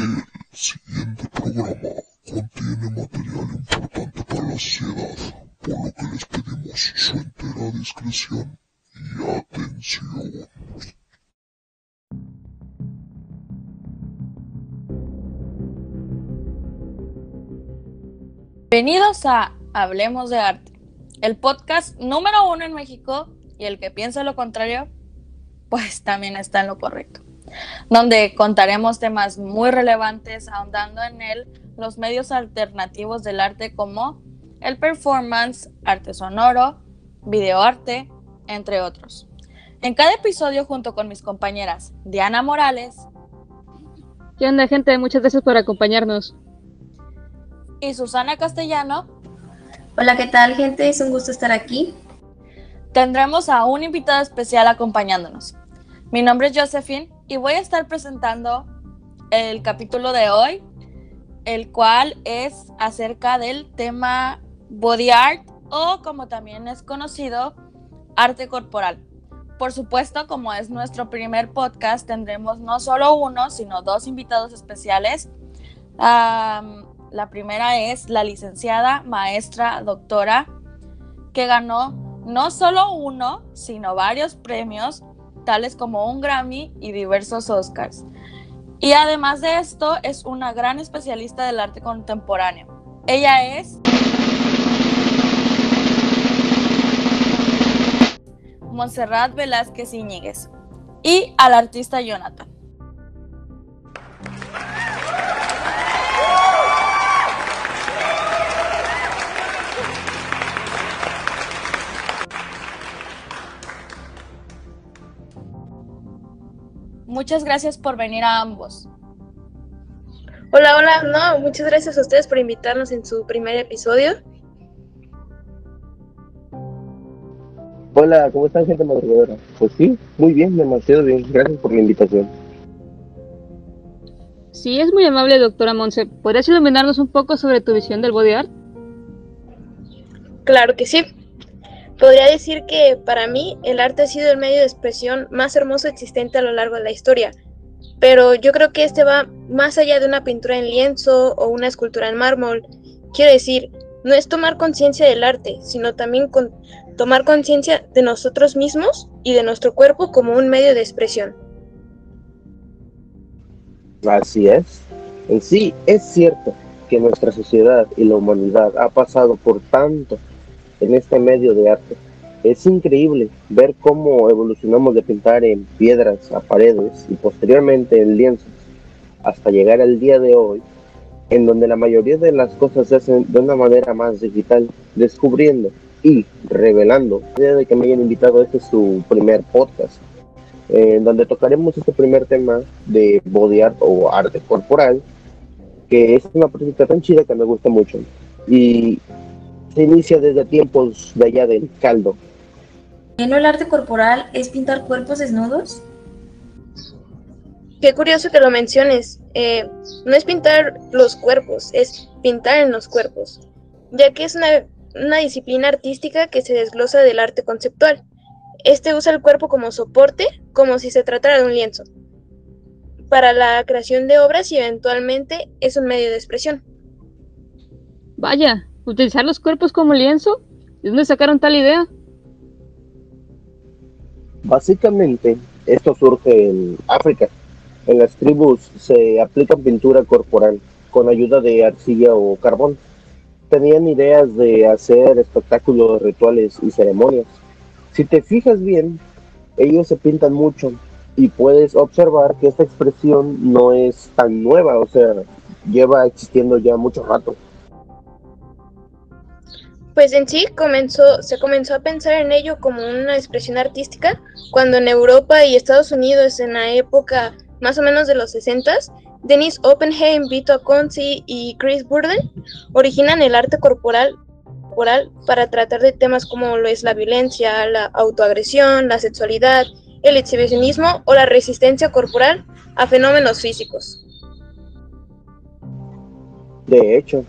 El siguiente programa contiene material importante para la sociedad, por lo que les pedimos su entera discreción y atención. Bienvenidos a Hablemos de Arte, el podcast número uno en México y el que piensa lo contrario, pues también está en lo correcto, donde contaremos temas muy relevantes ahondando en él los medios alternativos del arte como el performance, arte sonoro, videoarte, entre otros. En cada episodio junto con mis compañeras Diana Morales. ¿Qué onda gente? Muchas gracias por acompañarnos y Susana Castellano. Hola, ¿qué tal gente? Es un gusto estar aquí. Tendremos a un invitado especial acompañándonos. Mi nombre es Josephine y voy a estar presentando el capítulo de hoy, el cual es acerca del tema body art o como también es conocido, arte corporal. Por supuesto, como es nuestro primer podcast, tendremos no solo uno, sino dos invitados especiales. La primera es la licenciada, maestra, doctora, que ganó no solo uno, sino varios premios, como un Grammy y diversos Oscars. Y además de esto, es una gran especialista del arte contemporáneo. Ella es... Montserrat Velázquez Iñiguez y al artista Jonathan. Muchas gracias por venir a ambos. Hola, hola, no, muchas gracias a ustedes por invitarnos en su primer episodio. Hola, ¿cómo están gente madrugadora? Pues sí, muy bien, demasiado bien, gracias por la invitación. Sí, es muy amable, doctora Monse. ¿Podrías iluminarnos un poco sobre tu visión del body art? Claro que sí. Podría decir que para mí el arte ha sido el medio de expresión más hermoso existente a lo largo de la historia, pero yo creo que este va más allá de una pintura en lienzo o una escultura en mármol. Quiero decir, no es tomar conciencia del arte, sino también tomar conciencia de nosotros mismos y de nuestro cuerpo como un medio de expresión. Así es. En sí, es cierto que nuestra sociedad y la humanidad ha pasado por tanto en este medio de arte. Es increíble ver cómo evolucionamos de pintar en piedras a paredes y posteriormente en lienzos hasta llegar al día de hoy, en donde la mayoría de las cosas se hacen de una manera más digital, descubriendo y revelando. de que me hayan invitado, este es su primer podcast, en donde tocaremos este primer tema de body art o arte corporal, que es una práctica tan chida que me gusta mucho. Y se inicia desde tiempos de allá del caldo. ¿No el arte corporal es pintar cuerpos desnudos? Qué curioso que lo menciones. Eh, no es pintar los cuerpos, es pintar en los cuerpos, ya que es una, una disciplina artística que se desglosa del arte conceptual. Este usa el cuerpo como soporte, como si se tratara de un lienzo, para la creación de obras y eventualmente es un medio de expresión. Vaya, ¿Utilizar los cuerpos como lienzo? ¿De dónde sacaron tal idea? Básicamente, esto surge en África. En las tribus se aplica pintura corporal con ayuda de arcilla o carbón. Tenían ideas de hacer espectáculos, rituales y ceremonias. Si te fijas bien, ellos se pintan mucho y puedes observar que esta expresión no es tan nueva, o sea, lleva existiendo ya mucho rato. Pues en sí comenzó, se comenzó a pensar en ello como una expresión artística cuando en Europa y Estados Unidos en la época más o menos de los 60 Dennis Oppenheim, Vito Conci y Chris Burden originan el arte corporal, corporal para tratar de temas como lo es la violencia, la autoagresión, la sexualidad, el exhibicionismo o la resistencia corporal a fenómenos físicos. De hecho,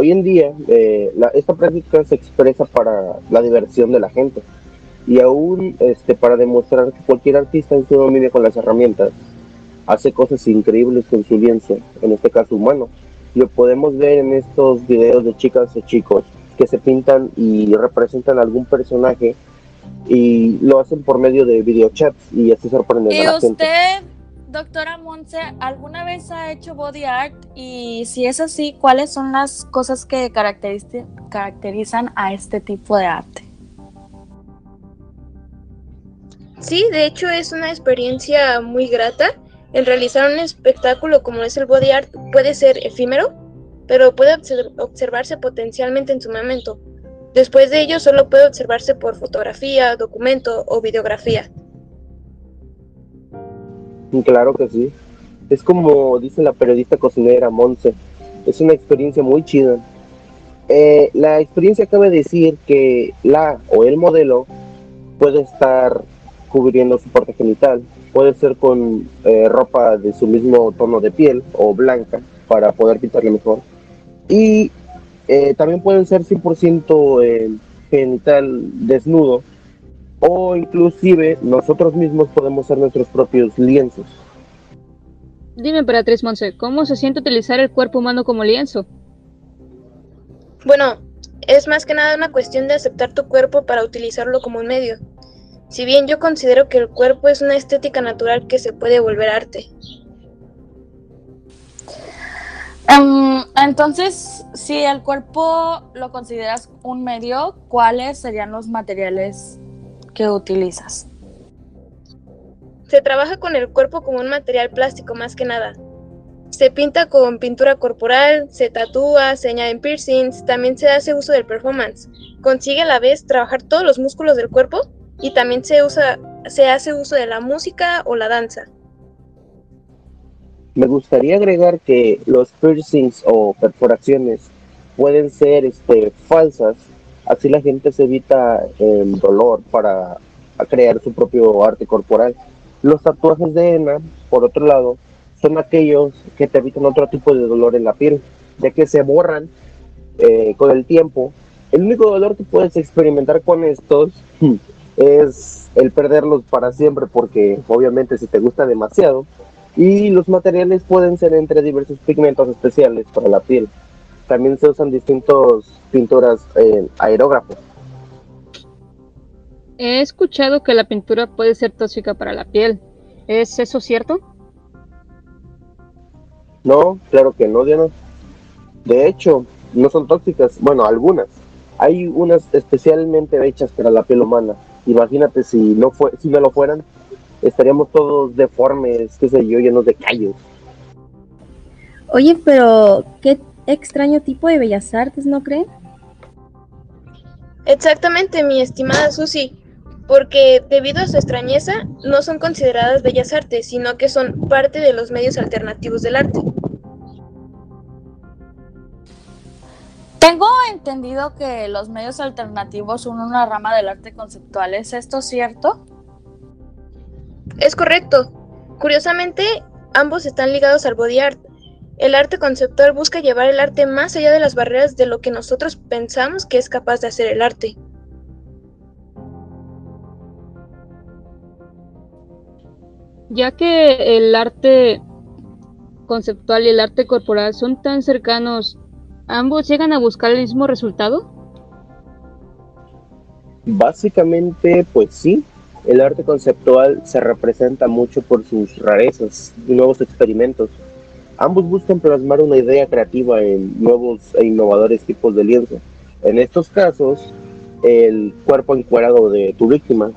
Hoy en día, eh, esta práctica se expresa para la diversión de la gente y aún este, para demostrar que cualquier artista en su dominio con las herramientas hace cosas increíbles con su lienzo, en este caso humano. Lo podemos ver en estos videos de chicas o chicos que se pintan y representan algún personaje y lo hacen por medio de videochats y así sorprenden ¿Y a la gente. usted, doctora Monse, alguna vez ha hecho body art? Y si es así, ¿cuáles son las cosas que caracterizan a este tipo de arte? Sí, de hecho es una experiencia muy grata. El realizar un espectáculo como es el body art puede ser efímero, pero puede obser- observarse potencialmente en su momento. Después de ello solo puede observarse por fotografía, documento o videografía. Claro que sí. Es como dice la periodista cocinera Monse. Es una experiencia muy chida. Eh, la experiencia cabe decir que la o el modelo puede estar cubriendo su parte genital. Puede ser con eh, ropa de su mismo tono de piel o blanca para poder pintarle mejor. Y eh, también pueden ser 100% eh, genital desnudo o inclusive nosotros mismos podemos ser nuestros propios lienzos. Dime, Emperatriz Monse, ¿cómo se siente utilizar el cuerpo humano como lienzo? Bueno, es más que nada una cuestión de aceptar tu cuerpo para utilizarlo como un medio. Si bien yo considero que el cuerpo es una estética natural que se puede volver arte. Em, entonces, si el cuerpo lo consideras un medio, ¿cuáles serían los materiales que utilizas? Se trabaja con el cuerpo como un material plástico más que nada. Se pinta con pintura corporal, se tatúa, se añaden piercings, también se hace uso del performance. Consigue a la vez trabajar todos los músculos del cuerpo y también se usa se hace uso de la música o la danza. Me gustaría agregar que los piercings o perforaciones pueden ser este, falsas, así la gente se evita el dolor para crear su propio arte corporal. Los tatuajes de henna, por otro lado, son aquellos que te evitan otro tipo de dolor en la piel, ya que se borran eh, con el tiempo. El único dolor que puedes experimentar con estos es el perderlos para siempre, porque obviamente si te gusta demasiado, y los materiales pueden ser entre diversos pigmentos especiales para la piel. También se usan distintas pinturas en aerógrafo. He escuchado que la pintura puede ser tóxica para la piel. ¿Es eso cierto? No, claro que no, Diana. De hecho, no son tóxicas. Bueno, algunas. Hay unas especialmente hechas para la piel humana. Imagínate si no fue, si no lo fueran, estaríamos todos deformes, qué sé yo, llenos de callos. Oye, pero qué extraño tipo de bellas artes, ¿no creen? Exactamente, mi estimada Susi, porque debido a su extrañeza no son consideradas bellas artes, sino que son parte de los medios alternativos del arte. Tengo entendido que los medios alternativos son una rama del arte conceptual. ¿Es esto cierto? Es correcto. Curiosamente, ambos están ligados al body art. El arte conceptual busca llevar el arte más allá de las barreras de lo que nosotros pensamos que es capaz de hacer el arte. Ya que el arte conceptual y el arte corporal son tan cercanos, ¿ambos llegan a buscar el mismo resultado? Básicamente, pues sí, el arte conceptual se representa mucho por sus rarezas y nuevos experimentos. Ambos buscan plasmar una idea creativa en nuevos e innovadores tipos de lienzo. En estos casos, el cuerpo encuadrado de tu víctima.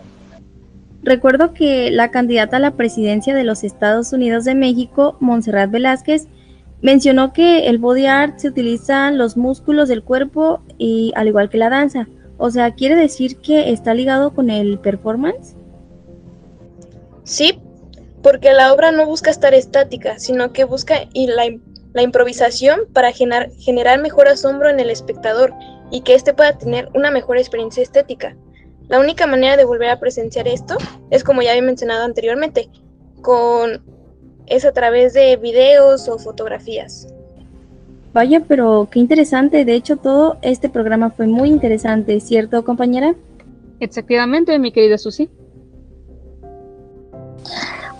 Recuerdo que la candidata a la presidencia de los Estados Unidos de México, Montserrat Velázquez, mencionó que el body art se utilizan los músculos del cuerpo y al igual que la danza. O sea, ¿quiere decir que está ligado con el performance? Sí, porque la obra no busca estar estática, sino que busca la, la improvisación para generar, generar mejor asombro en el espectador y que éste pueda tener una mejor experiencia estética. La única manera de volver a presenciar esto es como ya había mencionado anteriormente, con es a través de videos o fotografías. Vaya, pero qué interesante. De hecho, todo este programa fue muy interesante, ¿cierto, compañera? Efectivamente, mi querida Susi.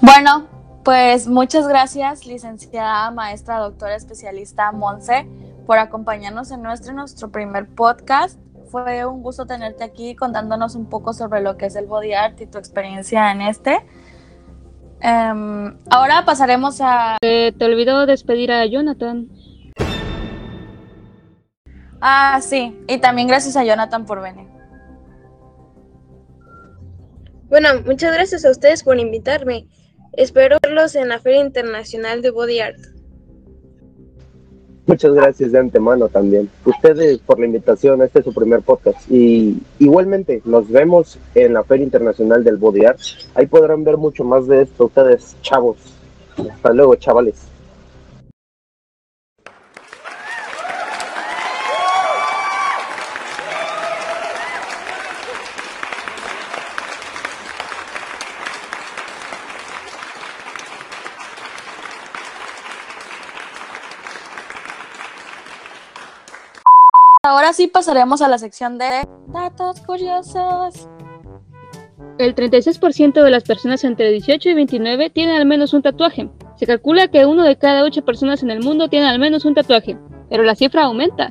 Bueno, Pues muchas gracias, licenciada, maestra, doctora, especialista Monse, por acompañarnos en nuestro, nuestro primer podcast. Fue un gusto tenerte aquí contándonos un poco sobre lo que es el body art y tu experiencia en este. Em, ahora pasaremos a... Eh, te olvidó despedir a Jonathan. Ah, sí, y también gracias a Jonathan por venir. Bueno, muchas gracias a ustedes por invitarme. Espero verlos en la Feria Internacional de Body Art. Muchas gracias de antemano también. Ustedes por la invitación, este es su primer podcast. Y igualmente, nos vemos en la Feria Internacional del Body Art. Ahí podrán ver mucho más de esto ustedes, chavos. Hasta luego, chavales. Ahora sí pasaremos a la sección de datos curiosos. El 36% de las personas entre 18 y 29 tienen al menos un tatuaje. Se calcula que uno de cada ocho personas en el mundo tiene al menos un tatuaje, pero la cifra aumenta.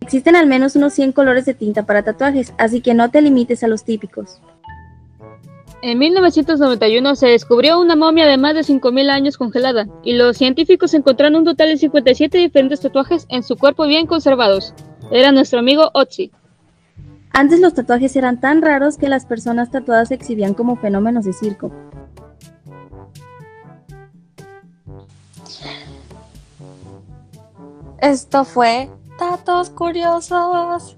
Existen al menos unos 100 colores de tinta para tatuajes, así que no te limites a los típicos. En 1991 se descubrió una momia de más de 5.000 años congelada, y los científicos encontraron un total de 57 diferentes tatuajes en su cuerpo bien conservados. Era nuestro amigo Otzi. Antes los tatuajes eran tan raros que las personas tatuadas se exhibían como fenómenos de circo. Esto fue Datos Curiosos.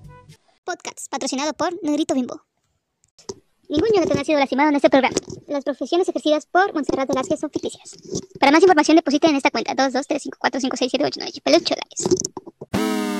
Podcast patrocinado por Negrito Bimbo. Ningún Jonathan ha sido lastimado en este programa. Las profesiones ejercidas por Montserrat Velázquez son ficticias. Para más información depositen en esta cuenta 223545678 Peluche Lives.